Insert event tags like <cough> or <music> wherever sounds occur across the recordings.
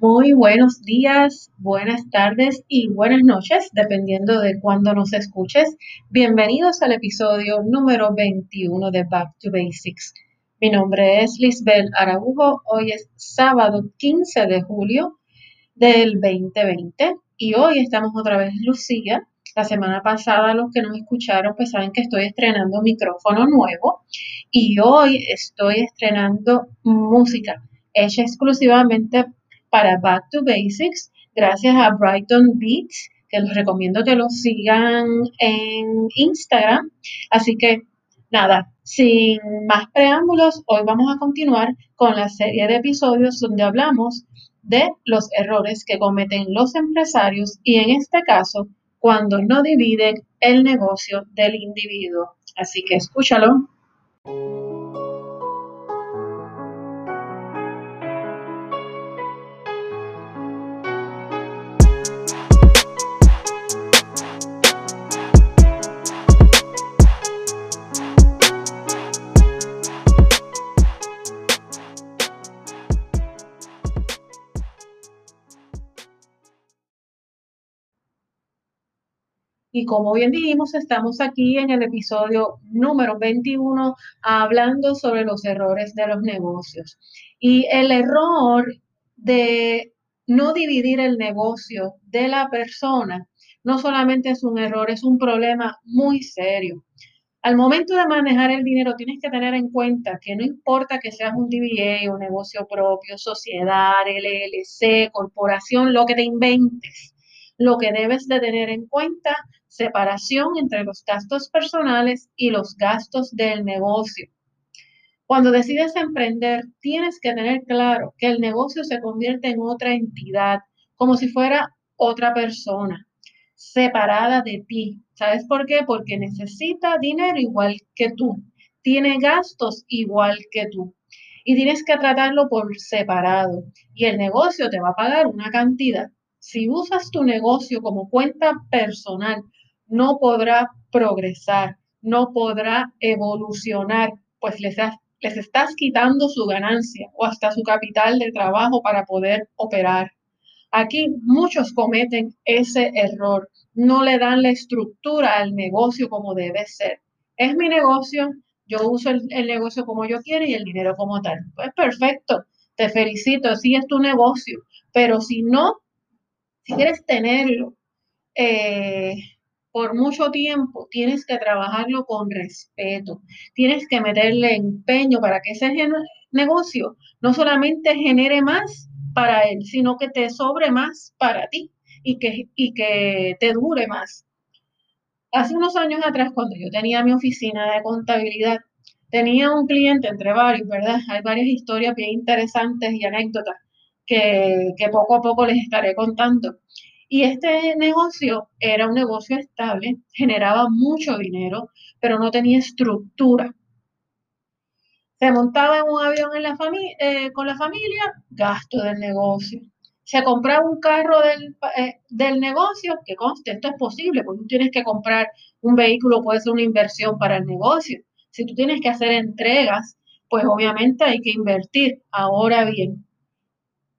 Muy buenos días, buenas tardes y buenas noches, dependiendo de cuándo nos escuches. Bienvenidos al episodio número 21 de Back to Basics. Mi nombre es Lisbel Araújo. Hoy es sábado 15 de julio del 2020 y hoy estamos otra vez Lucía. La semana pasada los que nos escucharon pues saben que estoy estrenando un micrófono nuevo y hoy estoy estrenando música hecha exclusivamente para Back to Basics, gracias a Brighton Beats, que les recomiendo que lo sigan en Instagram. Así que nada, sin más preámbulos, hoy vamos a continuar con la serie de episodios donde hablamos de los errores que cometen los empresarios y en este caso cuando no dividen el negocio del individuo. Así que escúchalo. Y como bien dijimos, estamos aquí en el episodio número 21 hablando sobre los errores de los negocios. Y el error de no dividir el negocio de la persona no solamente es un error, es un problema muy serio. Al momento de manejar el dinero tienes que tener en cuenta que no importa que seas un DBA, un negocio propio, sociedad, LLC, corporación, lo que te inventes, lo que debes de tener en cuenta separación entre los gastos personales y los gastos del negocio. Cuando decides emprender, tienes que tener claro que el negocio se convierte en otra entidad, como si fuera otra persona, separada de ti. ¿Sabes por qué? Porque necesita dinero igual que tú, tiene gastos igual que tú y tienes que tratarlo por separado y el negocio te va a pagar una cantidad. Si usas tu negocio como cuenta personal no podrá progresar, no podrá evolucionar, pues les, estás quitando su ganancia o hasta su capital de trabajo para poder operar. Aquí muchos cometen ese error, no le dan la estructura al negocio como debe ser. Es mi negocio, yo uso el, el negocio como yo quiero y el dinero como tal. Pues perfecto, te felicito, sí es tu negocio, pero si no, si quieres tenerlo, eh, por mucho tiempo, tienes que trabajarlo con respeto, tienes que meterle empeño para que ese negocio no solamente genere más para él, sino que te sobre más para ti y que, y que te dure más. Hace unos años atrás, cuando yo tenía mi oficina de contabilidad, tenía un cliente entre varios, ¿verdad? Hay varias historias bien interesantes y anécdotas que, poco a poco les estaré contando. Y este negocio era un negocio estable, generaba mucho dinero, pero no tenía estructura. Se montaba en un avión en la eh, con la familia, gasto del negocio. Se compraba un carro del, eh, del negocio, que conste, esto es posible, porque tú tienes que comprar un vehículo, puede ser una inversión para el negocio. Si tú tienes que hacer entregas, pues obviamente hay que invertir. Ahora bien,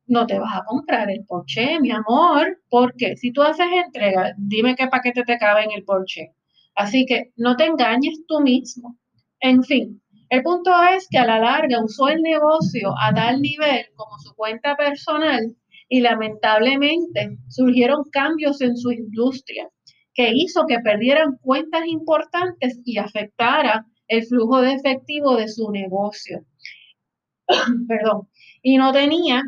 no te vas a comprar el Porsche, mi amor, porque si tú haces entrega, dime qué paquete te cabe en el Porsche. Así que no te engañes tú mismo. En fin, el punto es que a la larga usó el negocio a tal nivel como su cuenta personal y lamentablemente surgieron cambios en su industria que hizo que perdieran cuentas importantes y afectara el flujo de efectivo de su negocio. <coughs> Perdón. Y no tenía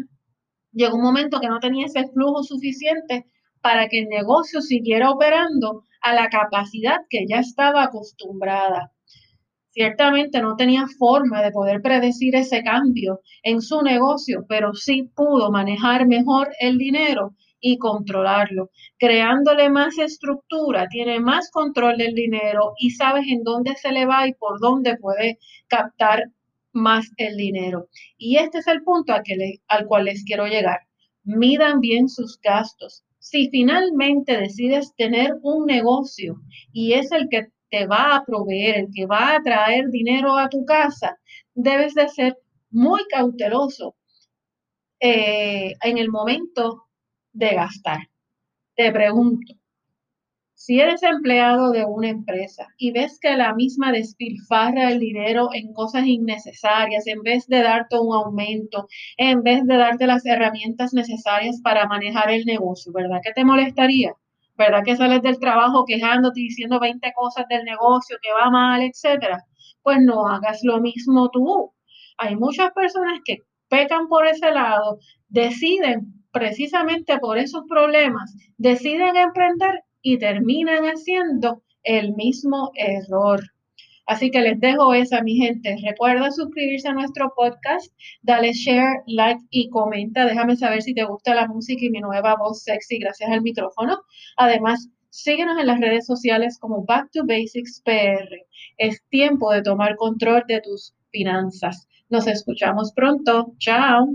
llegó un momento que no tenía ese flujo suficiente para que el negocio siguiera operando a la capacidad que ya estaba acostumbrada. Ciertamente no tenía forma de poder predecir ese cambio en su negocio, pero sí pudo manejar mejor el dinero y controlarlo, creándole más estructura, tiene más control del dinero y sabes en dónde se le va y por dónde puede captar más el dinero. Y este es el punto al, que al cual les quiero llegar. Midan bien sus gastos. Si finalmente decides tener un negocio y es el que te va a proveer, el que va a traer dinero a tu casa, debes de ser muy cauteloso eh, en el momento de gastar. Te pregunto, si eres empleado de una empresa y ves que la misma despilfarra el dinero en cosas innecesarias, en vez de darte un aumento, en vez de darte las herramientas necesarias para manejar el negocio, ¿verdad que te molestaría? ¿Verdad que sales del trabajo quejándote, diciendo 20 cosas del negocio que va mal, etcétera? Pues no hagas lo mismo tú. Hay muchas personas que pecan por ese lado, deciden precisamente por esos problemas, deciden emprender y terminan haciendo el mismo error. Así que les dejo esa, mi gente. Recuerda suscribirse a nuestro podcast, dale share, like y comenta. Déjame saber si te gusta la música y mi nueva voz sexy gracias al micrófono. Además, síguenos en las redes sociales como Back to Basics PR. Es tiempo de tomar control de tus finanzas. Nos escuchamos pronto. Chao.